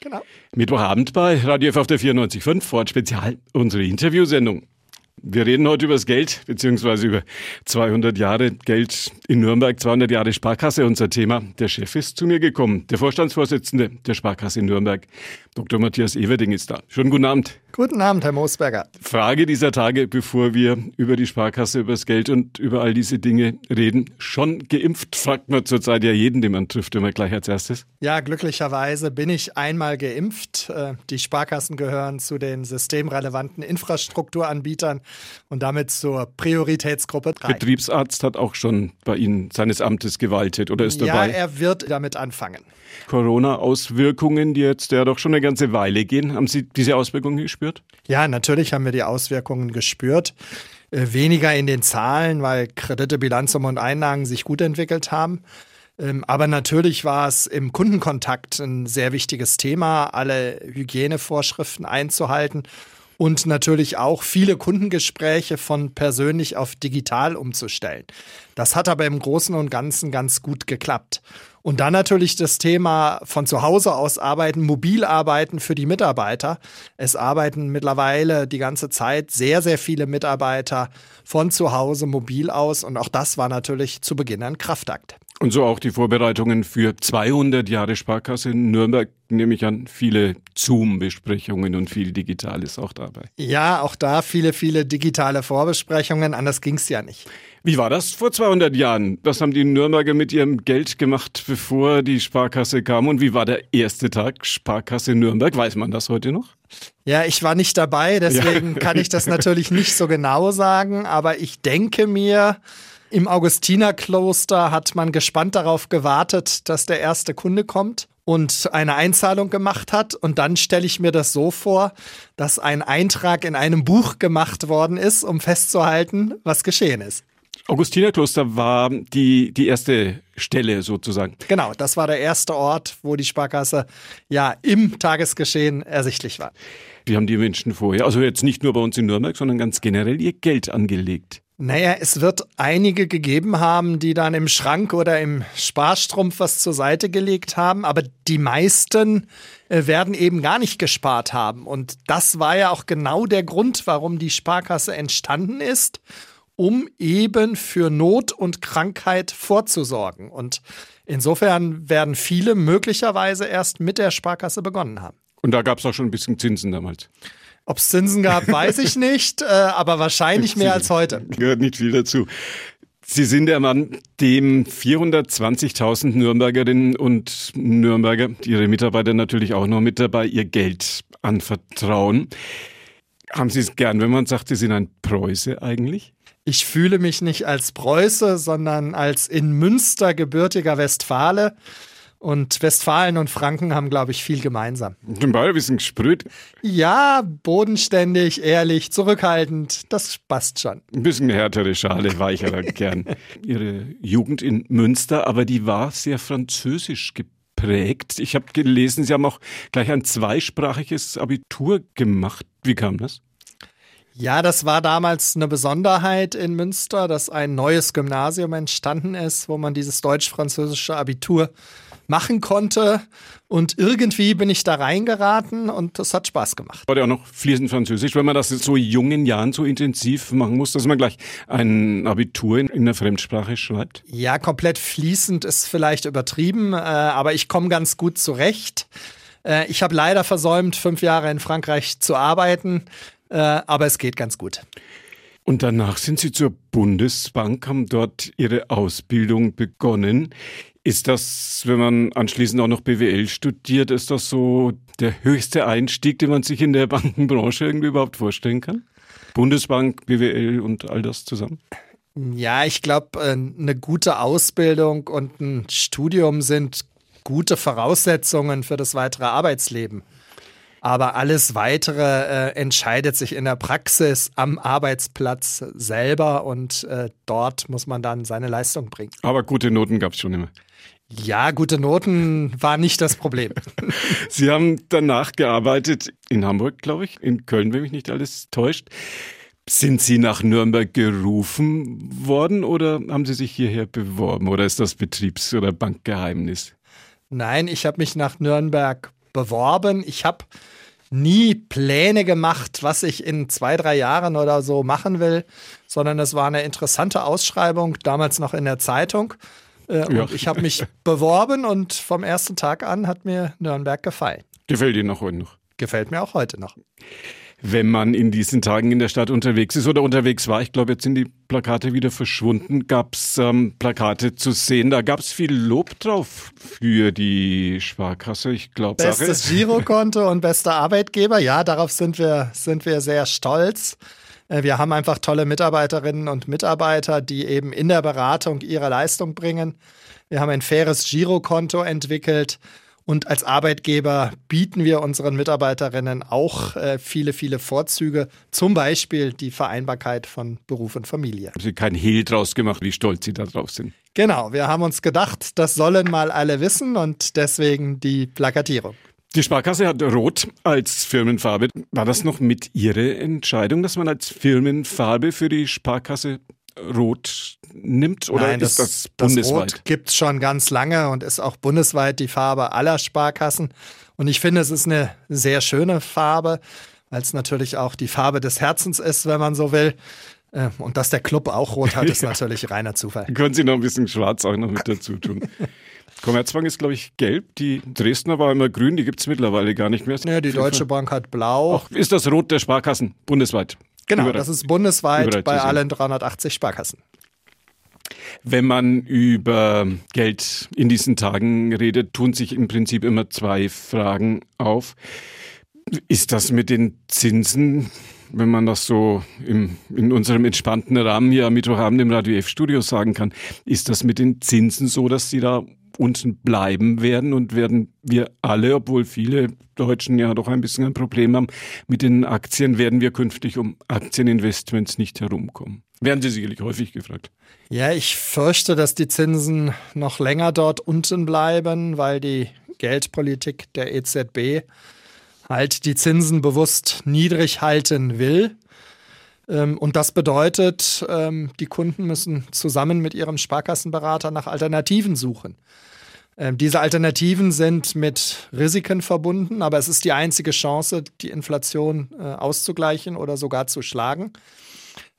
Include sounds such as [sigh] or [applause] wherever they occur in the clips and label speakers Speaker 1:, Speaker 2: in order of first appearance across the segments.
Speaker 1: Genau.
Speaker 2: Mittwochabend bei Radio F auf der 94.5, Ford Spezial, unsere Interviewsendung. Wir reden heute über das Geld, beziehungsweise über 200 Jahre Geld in Nürnberg, 200 Jahre Sparkasse, unser Thema. Der Chef ist zu mir gekommen, der Vorstandsvorsitzende der Sparkasse in Nürnberg, Dr. Matthias Everding ist da. Schönen guten Abend.
Speaker 1: Guten Abend, Herr Moosberger.
Speaker 2: Frage dieser Tage, bevor wir über die Sparkasse, über das Geld und über all diese Dinge reden. Schon geimpft, fragt man zurzeit ja jeden, den man trifft, immer gleich als erstes.
Speaker 1: Ja, glücklicherweise bin ich einmal geimpft. Äh, die Sparkassen gehören zu den systemrelevanten Infrastrukturanbietern und damit zur Prioritätsgruppe 3.
Speaker 2: Betriebsarzt hat auch schon bei Ihnen seines Amtes gewaltet oder ist dabei?
Speaker 1: Ja, er wird damit anfangen.
Speaker 2: Corona-Auswirkungen, die jetzt ja doch schon eine ganze Weile gehen. Haben Sie diese Auswirkungen gespürt?
Speaker 1: Ja, natürlich haben wir die Auswirkungen gespürt. Äh, weniger in den Zahlen, weil Kredite, Bilanzsumme und Einlagen sich gut entwickelt haben. Ähm, aber natürlich war es im Kundenkontakt ein sehr wichtiges Thema, alle Hygienevorschriften einzuhalten und natürlich auch viele Kundengespräche von persönlich auf digital umzustellen. Das hat aber im Großen und Ganzen ganz gut geklappt. Und dann natürlich das Thema von zu Hause aus arbeiten, mobil arbeiten für die Mitarbeiter. Es arbeiten mittlerweile die ganze Zeit sehr, sehr viele Mitarbeiter von zu Hause mobil aus. Und auch das war natürlich zu Beginn ein Kraftakt.
Speaker 2: Und so auch die Vorbereitungen für 200 Jahre Sparkasse in Nürnberg, nehme ich an, viele Zoom-Besprechungen und viel Digitales auch dabei.
Speaker 1: Ja, auch da viele, viele digitale Vorbesprechungen, anders ging es ja nicht.
Speaker 2: Wie war das vor 200 Jahren? Was haben die Nürnberger mit ihrem Geld gemacht, bevor die Sparkasse kam? Und wie war der erste Tag Sparkasse Nürnberg? Weiß man das heute noch?
Speaker 1: Ja, ich war nicht dabei, deswegen ja. kann ich das natürlich nicht so genau sagen, aber ich denke mir, im Augustinerkloster hat man gespannt darauf gewartet, dass der erste Kunde kommt und eine Einzahlung gemacht hat. Und dann stelle ich mir das so vor, dass ein Eintrag in einem Buch gemacht worden ist, um festzuhalten, was geschehen ist.
Speaker 2: Augustinerkloster war die, die erste Stelle sozusagen.
Speaker 1: Genau, das war der erste Ort, wo die Sparkasse ja im Tagesgeschehen ersichtlich war.
Speaker 2: Wie haben die Menschen vorher, also jetzt nicht nur bei uns in Nürnberg, sondern ganz generell ihr Geld angelegt?
Speaker 1: Naja, es wird einige gegeben haben, die dann im Schrank oder im Sparstrumpf was zur Seite gelegt haben, aber die meisten äh, werden eben gar nicht gespart haben. Und das war ja auch genau der Grund, warum die Sparkasse entstanden ist, um eben für Not und Krankheit vorzusorgen. Und insofern werden viele möglicherweise erst mit der Sparkasse begonnen haben.
Speaker 2: Und da gab es auch schon ein bisschen Zinsen damals.
Speaker 1: Ob es Zinsen gab, weiß ich [laughs] nicht, äh, aber wahrscheinlich mehr als heute.
Speaker 2: Gehört nicht viel dazu. Sie sind der Mann, dem 420.000 Nürnbergerinnen und Nürnberger, ihre Mitarbeiter natürlich auch noch mit dabei, ihr Geld anvertrauen. Haben Sie es gern, wenn man sagt, Sie sind ein Preuße eigentlich?
Speaker 1: Ich fühle mich nicht als Preuße, sondern als in Münster gebürtiger Westfale. Und Westfalen und Franken haben, glaube ich, viel gemeinsam.
Speaker 2: Sind beide ein bisschen gesprüht?
Speaker 1: Ja, bodenständig, ehrlich, zurückhaltend. Das passt schon.
Speaker 2: Ein bisschen härtere Schale, weicherer gern. [laughs] Ihre Jugend in Münster, aber die war sehr französisch geprägt. Ich habe gelesen, Sie haben auch gleich ein zweisprachiges Abitur gemacht. Wie kam das?
Speaker 1: Ja, das war damals eine Besonderheit in Münster, dass ein neues Gymnasium entstanden ist, wo man dieses deutsch-französische Abitur machen konnte. Und irgendwie bin ich da reingeraten und das hat Spaß gemacht.
Speaker 2: War ja auch noch fließend Französisch, wenn man das so jungen Jahren so intensiv machen muss, dass man gleich ein Abitur in, in einer Fremdsprache schreibt?
Speaker 1: Ja, komplett fließend ist vielleicht übertrieben, äh, aber ich komme ganz gut zurecht. Äh, ich habe leider versäumt, fünf Jahre in Frankreich zu arbeiten, äh, aber es geht ganz gut.
Speaker 2: Und danach sind Sie zur Bundesbank, haben dort Ihre Ausbildung begonnen. Ist das, wenn man anschließend auch noch BWL studiert, ist das so der höchste Einstieg, den man sich in der [laughs] Bankenbranche irgendwie überhaupt vorstellen kann? Bundesbank, BWL und all das zusammen?
Speaker 1: Ja, ich glaube, äh, eine gute Ausbildung und ein Studium sind gute Voraussetzungen für das weitere Arbeitsleben. Aber alles weitere äh, entscheidet sich in der Praxis am Arbeitsplatz selber und äh, dort muss man dann seine Leistung bringen.
Speaker 2: Aber gute Noten gab es schon immer.
Speaker 1: Ja, gute Noten war nicht das Problem. [laughs]
Speaker 2: Sie haben danach gearbeitet in Hamburg, glaube ich, in Köln, wenn mich nicht alles täuscht. Sind Sie nach Nürnberg gerufen worden oder haben Sie sich hierher beworben oder ist das Betriebs- oder Bankgeheimnis?
Speaker 1: Nein, ich habe mich nach Nürnberg beworben. Ich habe nie Pläne gemacht, was ich in zwei, drei Jahren oder so machen will, sondern es war eine interessante Ausschreibung, damals noch in der Zeitung. Äh, ja. Und ich habe mich [laughs] beworben und vom ersten Tag an hat mir Nürnberg gefallen.
Speaker 2: Gefällt Ihnen auch heute noch?
Speaker 1: Gefällt mir auch heute noch
Speaker 2: wenn man in diesen Tagen in der Stadt unterwegs ist oder unterwegs war. Ich glaube, jetzt sind die Plakate wieder verschwunden. Gab es ähm, Plakate zu sehen? Da gab es viel Lob drauf für die Sparkasse. Ich glaube,
Speaker 1: bestes Girokonto und bester Arbeitgeber. Ja, darauf sind wir sind wir sehr stolz. Äh, wir haben einfach tolle Mitarbeiterinnen und Mitarbeiter, die eben in der Beratung ihre Leistung bringen. Wir haben ein faires Girokonto entwickelt und als Arbeitgeber bieten wir unseren Mitarbeiterinnen auch äh, viele, viele Vorzüge, zum Beispiel die Vereinbarkeit von Beruf und Familie.
Speaker 2: Haben Sie keinen Hehl draus gemacht, wie stolz Sie da drauf sind?
Speaker 1: Genau, wir haben uns gedacht, das sollen mal alle wissen und deswegen die Plakatierung.
Speaker 2: Die Sparkasse hat Rot als Firmenfarbe. War das noch mit Ihrer Entscheidung, dass man als Firmenfarbe für die Sparkasse Rot nimmt oder Nein, ist das, das bundesweit?
Speaker 1: Das Rot gibt es schon ganz lange und ist auch bundesweit die Farbe aller Sparkassen. Und ich finde, es ist eine sehr schöne Farbe, weil es natürlich auch die Farbe des Herzens ist, wenn man so will. Äh, und dass der Club auch rot hat, [laughs] ist natürlich reiner Zufall.
Speaker 2: Können Sie noch ein bisschen schwarz auch noch mit dazu tun. [laughs] Commerzbank ist, glaube ich, gelb. Die Dresdner war immer grün, die gibt es mittlerweile gar nicht mehr.
Speaker 1: Ja, die Deutsche Bank hat blau.
Speaker 2: Ach, ist das Rot der Sparkassen bundesweit?
Speaker 1: Genau, Überall. das ist bundesweit bei allen 380 Sparkassen.
Speaker 2: Wenn man über Geld in diesen Tagen redet, tun sich im Prinzip immer zwei Fragen auf. Ist das mit den Zinsen, wenn man das so im, in unserem entspannten Rahmen hier am Mittwochabend im Radio F-Studio sagen kann, ist das mit den Zinsen so, dass sie da unten bleiben werden und werden wir alle, obwohl viele Deutschen ja doch ein bisschen ein Problem haben mit den Aktien, werden wir künftig um Aktieninvestments nicht herumkommen. Werden Sie sicherlich häufig gefragt.
Speaker 1: Ja, ich fürchte, dass die Zinsen noch länger dort unten bleiben, weil die Geldpolitik der EZB halt die Zinsen bewusst niedrig halten will. Ähm, und das bedeutet, ähm, die Kunden müssen zusammen mit ihrem Sparkassenberater nach Alternativen suchen. Ähm, diese Alternativen sind mit Risiken verbunden, aber es ist die einzige Chance, die Inflation äh, auszugleichen oder sogar zu schlagen.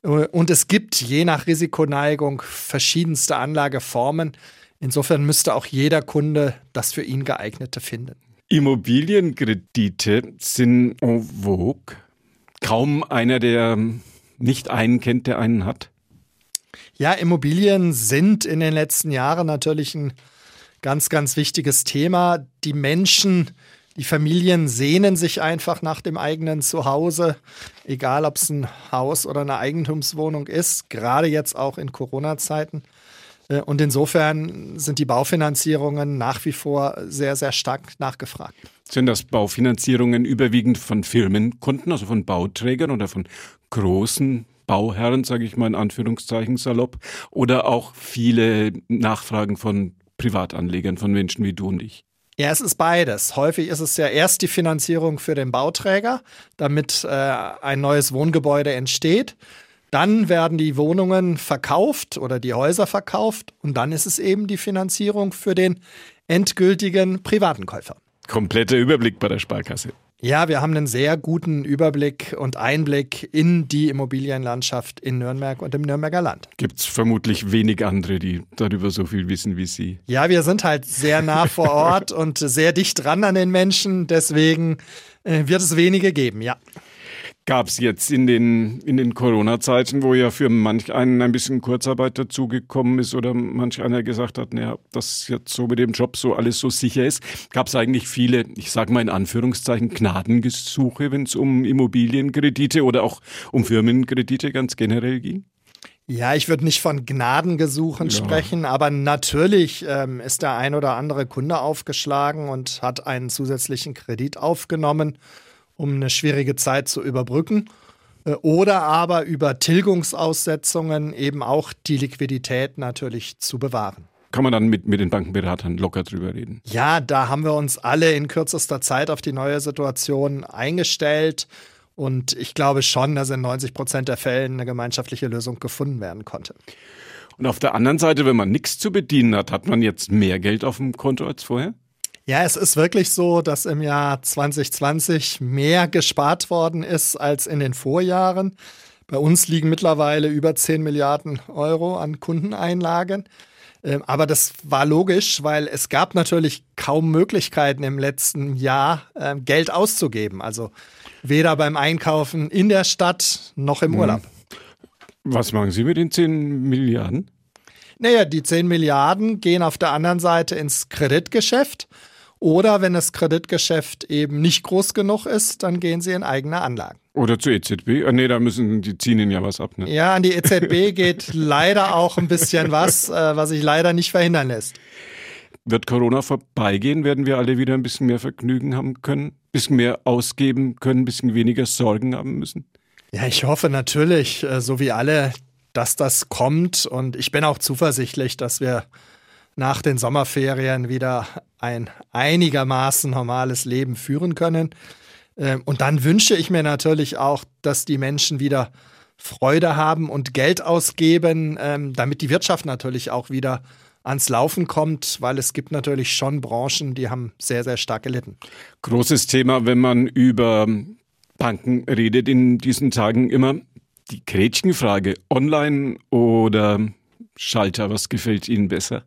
Speaker 1: Äh, und es gibt je nach Risikoneigung verschiedenste Anlageformen. Insofern müsste auch jeder Kunde das für ihn geeignete finden.
Speaker 2: Immobilienkredite sind en vogue. Kaum einer, der nicht einen kennt, der einen hat.
Speaker 1: Ja, Immobilien sind in den letzten Jahren natürlich ein ganz, ganz wichtiges Thema. Die Menschen, die Familien sehnen sich einfach nach dem eigenen Zuhause, egal ob es ein Haus oder eine Eigentumswohnung ist, gerade jetzt auch in Corona-Zeiten. Äh, und insofern sind die Baufinanzierungen nach wie vor sehr, sehr stark nachgefragt.
Speaker 2: Sind das Baufinanzierungen überwiegend von Firmenkunden, also von Bauträgern oder von großen Bauherren, sage ich mal in Anführungszeichen salopp, oder auch viele Nachfragen von Privatanlegern, von Menschen wie du und ich?
Speaker 1: Ja, es ist beides. Häufig ist es ja erst die Finanzierung für den Bauträger, damit äh, ein neues Wohngebäude entsteht. Dann werden die Wohnungen verkauft oder die Häuser verkauft und dann ist es eben die Finanzierung für den endgültigen privaten Käufer.
Speaker 2: Kompletter Überblick bei der Sparkasse.
Speaker 1: Ja, wir haben einen sehr guten Überblick und Einblick in die Immobilienlandschaft in Nürnberg und im Nürnberger Land.
Speaker 2: Gibt es vermutlich wenig andere, die darüber so viel wissen wie Sie.
Speaker 1: Ja, wir sind halt sehr nah vor Ort und sehr dicht dran an den Menschen. Deswegen äh, wird es wenige geben, ja
Speaker 2: gab es jetzt in den, in den Corona-Zeiten, wo ja für manch einen ein bisschen Kurzarbeit dazugekommen ist oder manch einer gesagt hat, naja, dass jetzt so mit dem Job so alles so sicher ist, gab es eigentlich viele, ich sage mal in Anführungszeichen, Gnadengesuche, wenn es um Immobilienkredite oder auch um Firmenkredite ganz generell ging?
Speaker 1: Ja, ich würde nicht von Gnadengesuchen ja. sprechen, aber natürlich ähm, ist der ein oder andere Kunde aufgeschlagen und hat einen zusätzlichen Kredit aufgenommen um eine schwierige Zeit zu überbrücken. Äh, oder aber über Tilgungsaussetzungen eben auch die Liquidität natürlich zu bewahren.
Speaker 2: Kann man dann mit, mit den Bankenberatern locker drüber reden?
Speaker 1: Ja, da haben wir uns alle in kürzester Zeit auf die neue Situation eingestellt. Und ich glaube schon, dass in 90 Prozent der Fälle eine gemeinschaftliche Lösung gefunden werden konnte.
Speaker 2: Und auf der anderen Seite, wenn man nichts zu bedienen hat, hat man jetzt mehr Geld auf dem Konto als vorher?
Speaker 1: Ja, es ist wirklich so, dass im Jahr 2020 mehr gespart worden ist als in den Vorjahren. Bei uns liegen mittlerweile über 10 Milliarden Euro an Kundeneinlagen. Ähm, aber das war logisch, weil es gab natürlich kaum Möglichkeiten im letzten Jahr ähm, Geld auszugeben. Also weder beim Einkaufen in der Stadt noch im mhm. Urlaub.
Speaker 2: Was machen Sie mit den 10 Milliarden?
Speaker 1: Naja, die 10 Milliarden gehen auf der anderen Seite ins Kreditgeschäft. Oder wenn das Kreditgeschäft eben nicht groß genug ist, dann gehen sie in eigene Anlagen.
Speaker 2: Oder zur EZB? Ah, nee, da müssen die ziehen ihnen ja was ab. Ne?
Speaker 1: Ja, an die EZB geht leider auch ein bisschen was, äh, was sich leider nicht verhindern lässt.
Speaker 2: Wird Corona vorbeigehen? Werden wir alle wieder ein bisschen mehr Vergnügen haben können? Ein bisschen mehr ausgeben können? Ein bisschen weniger Sorgen haben müssen?
Speaker 1: Ja, ich hoffe natürlich, äh, so wie alle, dass das kommt. Und ich bin auch zuversichtlich, dass wir nach den Sommerferien wieder ein einigermaßen normales Leben führen können. Ähm, und dann wünsche ich mir natürlich auch, dass die Menschen wieder Freude haben und Geld ausgeben, ähm, damit die Wirtschaft natürlich auch wieder ans Laufen kommt, weil es gibt natürlich schon Branchen, die haben sehr, sehr stark gelitten.
Speaker 2: Großes Thema, wenn man über Banken redet in diesen Tagen immer die Gretchenfrage, online oder Schalter, was gefällt Ihnen besser?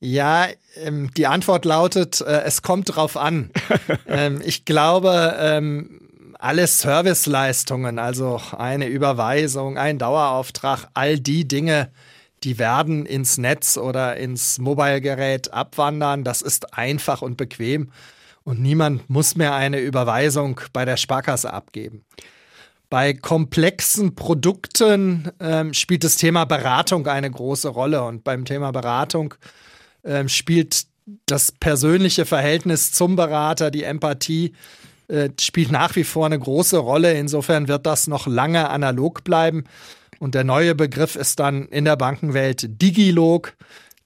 Speaker 1: Ja, ähm, die Antwort lautet, äh, es kommt drauf an. [laughs] ähm, ich glaube, ähm, alle Serviceleistungen, also eine Überweisung, ein Dauerauftrag, all die Dinge, die werden ins Netz oder ins Mobilegerät abwandern. Das ist einfach und bequem und niemand muss mehr eine Überweisung bei der Sparkasse abgeben. Bei komplexen Produkten ähm, spielt das Thema Beratung eine große Rolle und beim Thema Beratung äh, spielt das persönliche Verhältnis zum Berater, die Empathie, äh, spielt nach wie vor eine große Rolle. Insofern wird das noch lange analog bleiben. Und der neue Begriff ist dann in der Bankenwelt Digilog,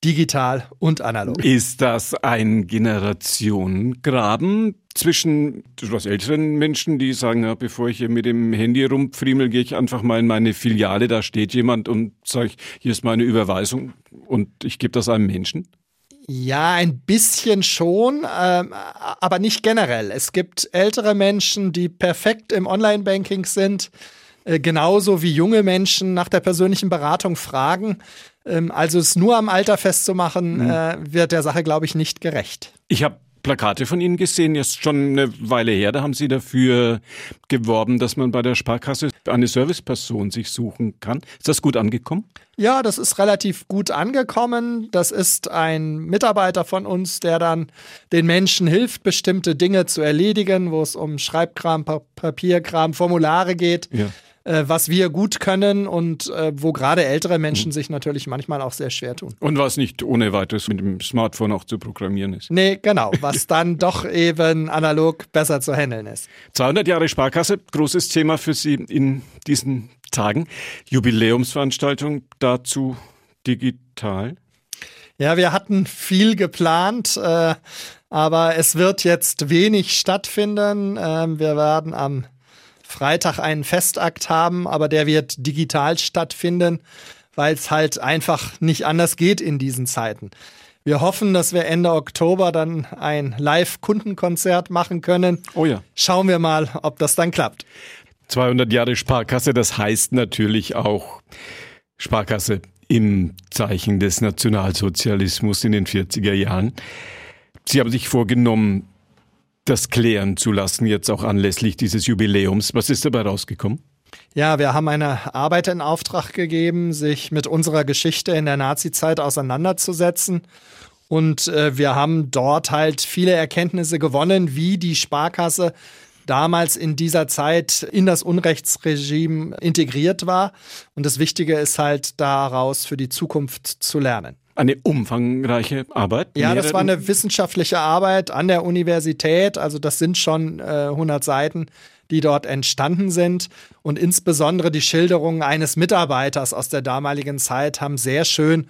Speaker 1: digital und analog.
Speaker 2: Ist das ein Generationengraben zwischen etwas älteren Menschen, die sagen, ja, bevor ich hier mit dem Handy rumfriemel, gehe ich einfach mal in meine Filiale, da steht jemand und sage, hier ist meine Überweisung und ich gebe das einem Menschen?
Speaker 1: Ja, ein bisschen schon, ähm, aber nicht generell. Es gibt ältere Menschen, die perfekt im Online-Banking sind, äh, genauso wie junge Menschen nach der persönlichen Beratung fragen. Ähm, also es nur am Alter festzumachen, mhm. äh, wird der Sache, glaube ich, nicht gerecht.
Speaker 2: Ich habe Plakate von Ihnen gesehen, jetzt schon eine Weile her. Da haben Sie dafür geworben, dass man bei der Sparkasse eine Serviceperson sich suchen kann. Ist das gut angekommen?
Speaker 1: Ja, das ist relativ gut angekommen. Das ist ein Mitarbeiter von uns, der dann den Menschen hilft, bestimmte Dinge zu erledigen, wo es um Schreibkram, Papierkram, Formulare geht. Ja äh, was wir gut können und äh, wo gerade ältere Menschen mhm. sich natürlich manchmal auch sehr schwer tun.
Speaker 2: Und was nicht ohne weiteres mit dem Smartphone auch zu programmieren ist.
Speaker 1: Nee, genau, was dann [laughs] doch eben analog besser zu handeln ist.
Speaker 2: 200 Jahre Sparkasse, großes Thema für Sie in diesen Tagen. Jubiläumsveranstaltung dazu digital.
Speaker 1: Ja, wir hatten viel geplant, äh, aber es wird jetzt wenig stattfinden. Ähm, wir werden am Freitag einen Festakt haben, aber der wird digital stattfinden, weil es halt einfach nicht anders geht in diesen Zeiten. Wir hoffen, dass wir Ende Oktober dann ein Live-Kundenkonzert machen können.
Speaker 2: Oh ja.
Speaker 1: Schauen wir mal, ob das dann klappt.
Speaker 2: 200 Jahre Sparkasse, das heißt natürlich auch Sparkasse im Zeichen des Nationalsozialismus in den 40er Jahren. Sie haben sich vorgenommen, das klären zu lassen, jetzt auch anlässlich dieses Jubiläums. Was ist dabei rausgekommen?
Speaker 1: Ja, wir haben eine Arbeit in Auftrag gegeben, sich mit unserer Geschichte in der Nazizeit auseinanderzusetzen. Und äh, wir haben dort halt viele Erkenntnisse gewonnen, wie die Sparkasse damals in dieser Zeit in das Unrechtsregime integriert war. Und das Wichtige ist halt daraus für die Zukunft zu lernen.
Speaker 2: Eine umfangreiche Arbeit?
Speaker 1: Ja, das war eine wissenschaftliche Arbeit an der Universität. Also das sind schon äh, 100 Seiten, die dort entstanden sind. Und insbesondere die Schilderungen eines Mitarbeiters aus der damaligen Zeit haben sehr schön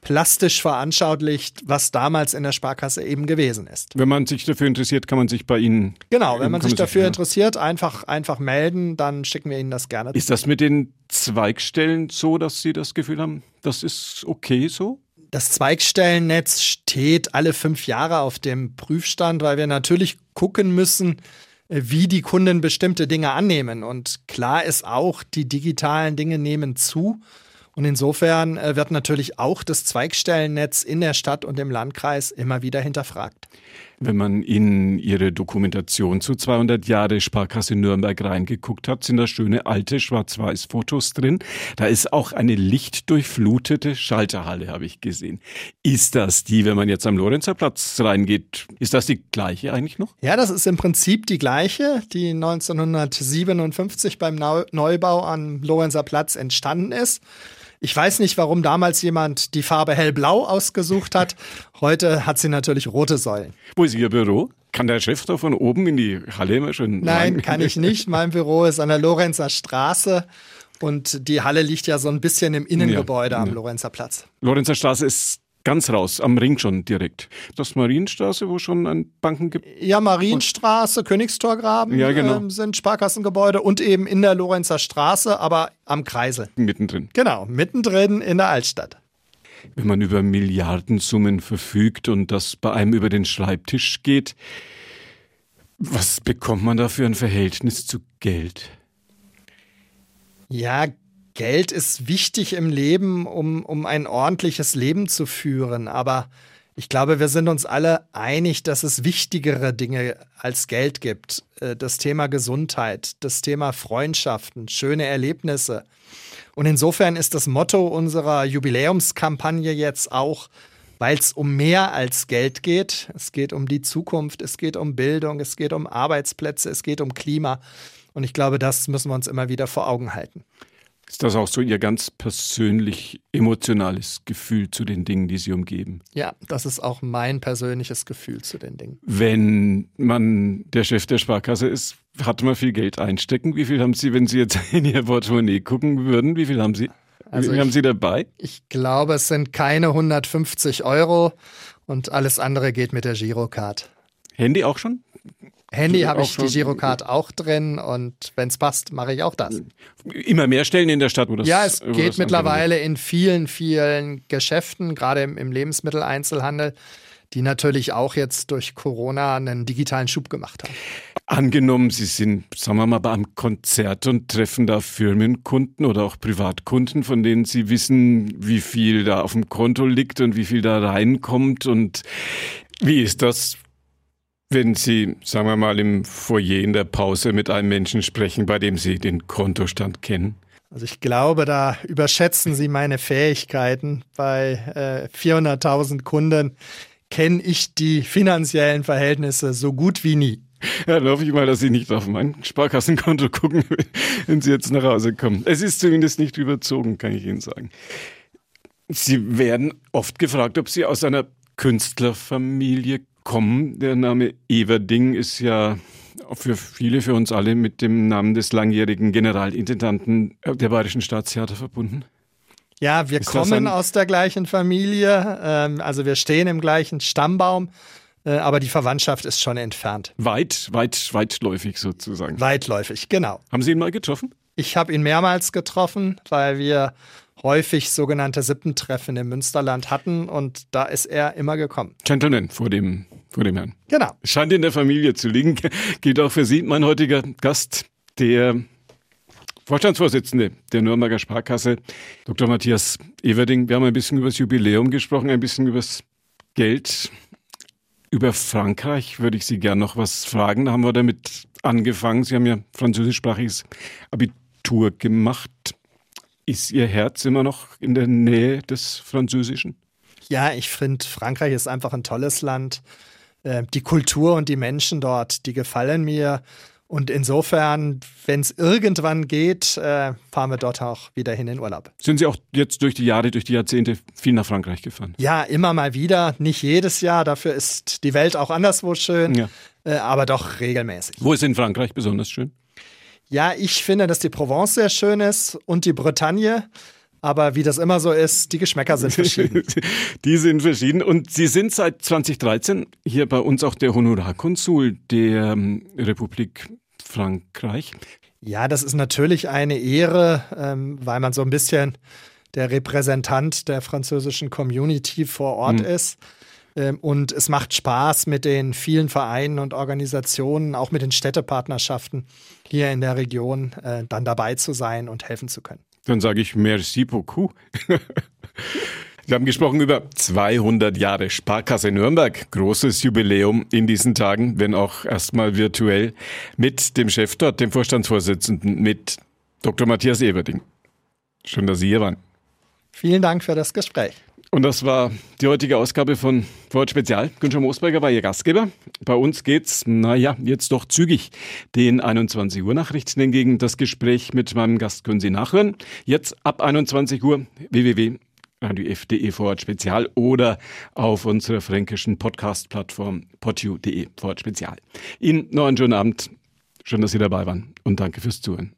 Speaker 1: plastisch veranschaulicht, was damals in der Sparkasse eben gewesen ist.
Speaker 2: Wenn man sich dafür interessiert, kann man sich bei Ihnen.
Speaker 1: Genau, wenn man sich dafür interessiert, einfach, einfach melden, dann schicken wir Ihnen das gerne.
Speaker 2: Ist das mit den Zweigstellen so, dass Sie das Gefühl haben, das ist okay so?
Speaker 1: Das Zweigstellennetz steht alle fünf Jahre auf dem Prüfstand, weil wir natürlich gucken müssen, äh, wie die Kunden bestimmte Dinge annehmen. Und klar ist auch, die digitalen Dinge nehmen zu. Und insofern äh, wird natürlich auch das Zweigstellennetz in der Stadt und im Landkreis immer wieder hinterfragt.
Speaker 2: Wenn man in Ihre Dokumentation zu 200 Jahre Sparkasse Nürnberg reingeguckt hat, sind da schöne alte Schwarz-Weiß-Fotos drin. Da ist auch eine lichtdurchflutete Schalterhalle, habe ich gesehen. Ist das die, wenn man jetzt am Lorenzerplatz reingeht, ist das die gleiche eigentlich noch?
Speaker 1: Ja, das ist im Prinzip die gleiche, die 1957 beim Neubau am Lorenzer Platz entstanden ist. Ich weiß nicht, warum damals jemand die Farbe hellblau ausgesucht hat. [laughs] Heute hat sie natürlich rote Säulen.
Speaker 2: Wo ist Ihr Büro? Kann der Chef da von oben in die Halle schon?
Speaker 1: Nein, rein? kann ich nicht. Mein [laughs] Büro ist an der Lorenzer Straße. Und die Halle liegt ja so ein bisschen im Innengebäude ja, am ja. Lorenzer Platz.
Speaker 2: Lorenzer Straße ist Ganz raus, am Ring schon direkt. Das Marienstraße, wo schon ein Banken gibt?
Speaker 1: Ja, Marienstraße, Königstorgraben ja, genau. ähm, sind Sparkassengebäude und eben in der Lorenzer Straße, aber am Kreisel.
Speaker 2: Mittendrin.
Speaker 1: Genau, mittendrin in der Altstadt.
Speaker 2: Wenn man über Milliardensummen verfügt und das bei einem über den Schreibtisch geht, was bekommt man da für ein Verhältnis zu Geld?
Speaker 1: Ja, Geld ist wichtig im Leben, um, um ein ordentliches Leben zu führen. Aber ich glaube, wir sind uns alle einig, dass es wichtigere Dinge als Geld gibt. Äh, das Thema Gesundheit, das Thema Freundschaften, schöne Erlebnisse. Und insofern ist das Motto unserer Jubiläumskampagne jetzt auch, weil es um mehr als Geld geht. Es geht um die Zukunft, es geht um Bildung, es geht um Arbeitsplätze, es geht um Klima. Und ich glaube, das müssen wir uns immer wieder vor Augen halten.
Speaker 2: Ist das auch so Ihr ganz persönlich emotionales Gefühl zu den Dingen, die Sie umgeben?
Speaker 1: Ja, das ist auch mein persönliches Gefühl zu den Dingen.
Speaker 2: Wenn man der Chef der Sparkasse ist, hat man viel Geld einstecken. Wie viel haben Sie, wenn Sie jetzt [laughs] in Ihr Portemonnaie gucken würden? Wie viel haben Sie? Also wie viel haben Sie dabei?
Speaker 1: Ich glaube, es sind keine 150 Euro und alles andere geht mit der Girocard.
Speaker 2: Handy auch schon?
Speaker 1: Handy habe ich die Girocard auch drin und wenn es passt, mache ich auch das.
Speaker 2: Immer mehr Stellen in der Stadt, wo das
Speaker 1: Ja, es geht mittlerweile in vielen, vielen Geschäften, gerade im, im Lebensmitteleinzelhandel, die natürlich auch jetzt durch Corona einen digitalen Schub gemacht haben.
Speaker 2: Angenommen, Sie sind, sagen wir mal, beim Konzert und treffen da Firmenkunden oder auch Privatkunden, von denen Sie wissen, wie viel da auf dem Konto liegt und wie viel da reinkommt und wie ist das wenn Sie, sagen wir mal, im Foyer in der Pause mit einem Menschen sprechen, bei dem Sie den Kontostand kennen?
Speaker 1: Also ich glaube, da überschätzen Sie meine Fähigkeiten. Bei äh, 400.000 Kunden kenne ich die finanziellen Verhältnisse so gut wie nie.
Speaker 2: Ja, dann hoffe ich mal, dass Sie nicht auf mein Sparkassenkonto gucken, [laughs] wenn Sie jetzt nach Hause kommen. Es ist zumindest nicht überzogen, kann ich Ihnen sagen. Sie werden oft gefragt, ob Sie aus einer Künstlerfamilie kommen. Der Name Everding ist ja für viele, für uns alle mit dem Namen des langjährigen Generalintendanten der Bayerischen Staatstheater verbunden.
Speaker 1: Ja, wir ist kommen aus der gleichen Familie, ähm, also wir stehen im gleichen Stammbaum, äh, aber die Verwandtschaft ist schon entfernt.
Speaker 2: Weit, weit, weitläufig sozusagen.
Speaker 1: Weitläufig, genau.
Speaker 2: Haben Sie ihn mal getroffen?
Speaker 1: Ich habe ihn mehrmals getroffen, weil wir häufig sogenannte Sippentreffen im Münsterland hatten und da ist er immer gekommen.
Speaker 2: Gentleman vor dem, vor dem Herrn.
Speaker 1: Genau.
Speaker 2: Scheint in der Familie zu liegen. Geht auch für Sie, mein heutiger Gast, der Vorstandsvorsitzende der Nürnberger Sparkasse, Dr. Matthias Everding. Wir haben ein bisschen über das Jubiläum gesprochen, ein bisschen über das Geld. Über Frankreich würde ich Sie gern noch was fragen. Da haben wir damit angefangen. Sie haben ja französischsprachiges Abitur gemacht. Ist Ihr Herz immer noch in der Nähe des Französischen?
Speaker 1: Ja, ich finde, Frankreich ist einfach ein tolles Land. Äh, die Kultur und die Menschen dort, die gefallen mir. Und insofern, wenn es irgendwann geht, äh, fahren wir dort auch wieder hin in Urlaub.
Speaker 2: Sind Sie auch jetzt durch die Jahre, durch die Jahrzehnte viel nach Frankreich gefahren?
Speaker 1: Ja, immer mal wieder. Nicht jedes Jahr. Dafür ist die Welt auch anderswo schön. Ja. Äh, aber doch regelmäßig.
Speaker 2: Wo ist in Frankreich besonders schön?
Speaker 1: Ja, ich finde, dass die Provence sehr schön ist und die Bretagne. Aber wie das immer so ist, die Geschmäcker sind verschieden. [laughs]
Speaker 2: die sind verschieden. Und Sie sind seit 2013 hier bei uns auch der Honorarkonsul der ähm, Republik Frankreich.
Speaker 1: Ja, das ist natürlich eine Ehre, ähm, weil man so ein bisschen der Repräsentant der französischen Community vor Ort mhm. ist. Ähm, und es macht Spaß mit den vielen Vereinen und Organisationen, auch mit den Städtepartnerschaften hier in der Region, äh, dann dabei zu sein und helfen zu können.
Speaker 2: Dann sage ich merci beaucoup. [laughs] Wir haben gesprochen über 200 Jahre Sparkasse Nürnberg. Großes Jubiläum in diesen Tagen, wenn auch erstmal virtuell, mit dem Chef dort, dem Vorstandsvorsitzenden, mit Dr. Matthias Everding. Schön, dass Sie hier waren.
Speaker 1: Vielen Dank für das Gespräch.
Speaker 2: Und das war die heutige Ausgabe von Wort Spezial. Günther Moosberger war Ihr Gastgeber. Bei uns geht's, naja, jetzt doch zügig den 21 Uhr Nachrichten entgegen. Das Gespräch mit meinem Gast können Sie nachhören. Jetzt ab 21 Uhr www.radio.de Vorort Spezial oder auf unserer fränkischen Podcast-Plattform podu.de Vorort Spezial. Ihnen noch einen schönen Abend. Schön, dass Sie dabei waren und danke fürs Zuhören.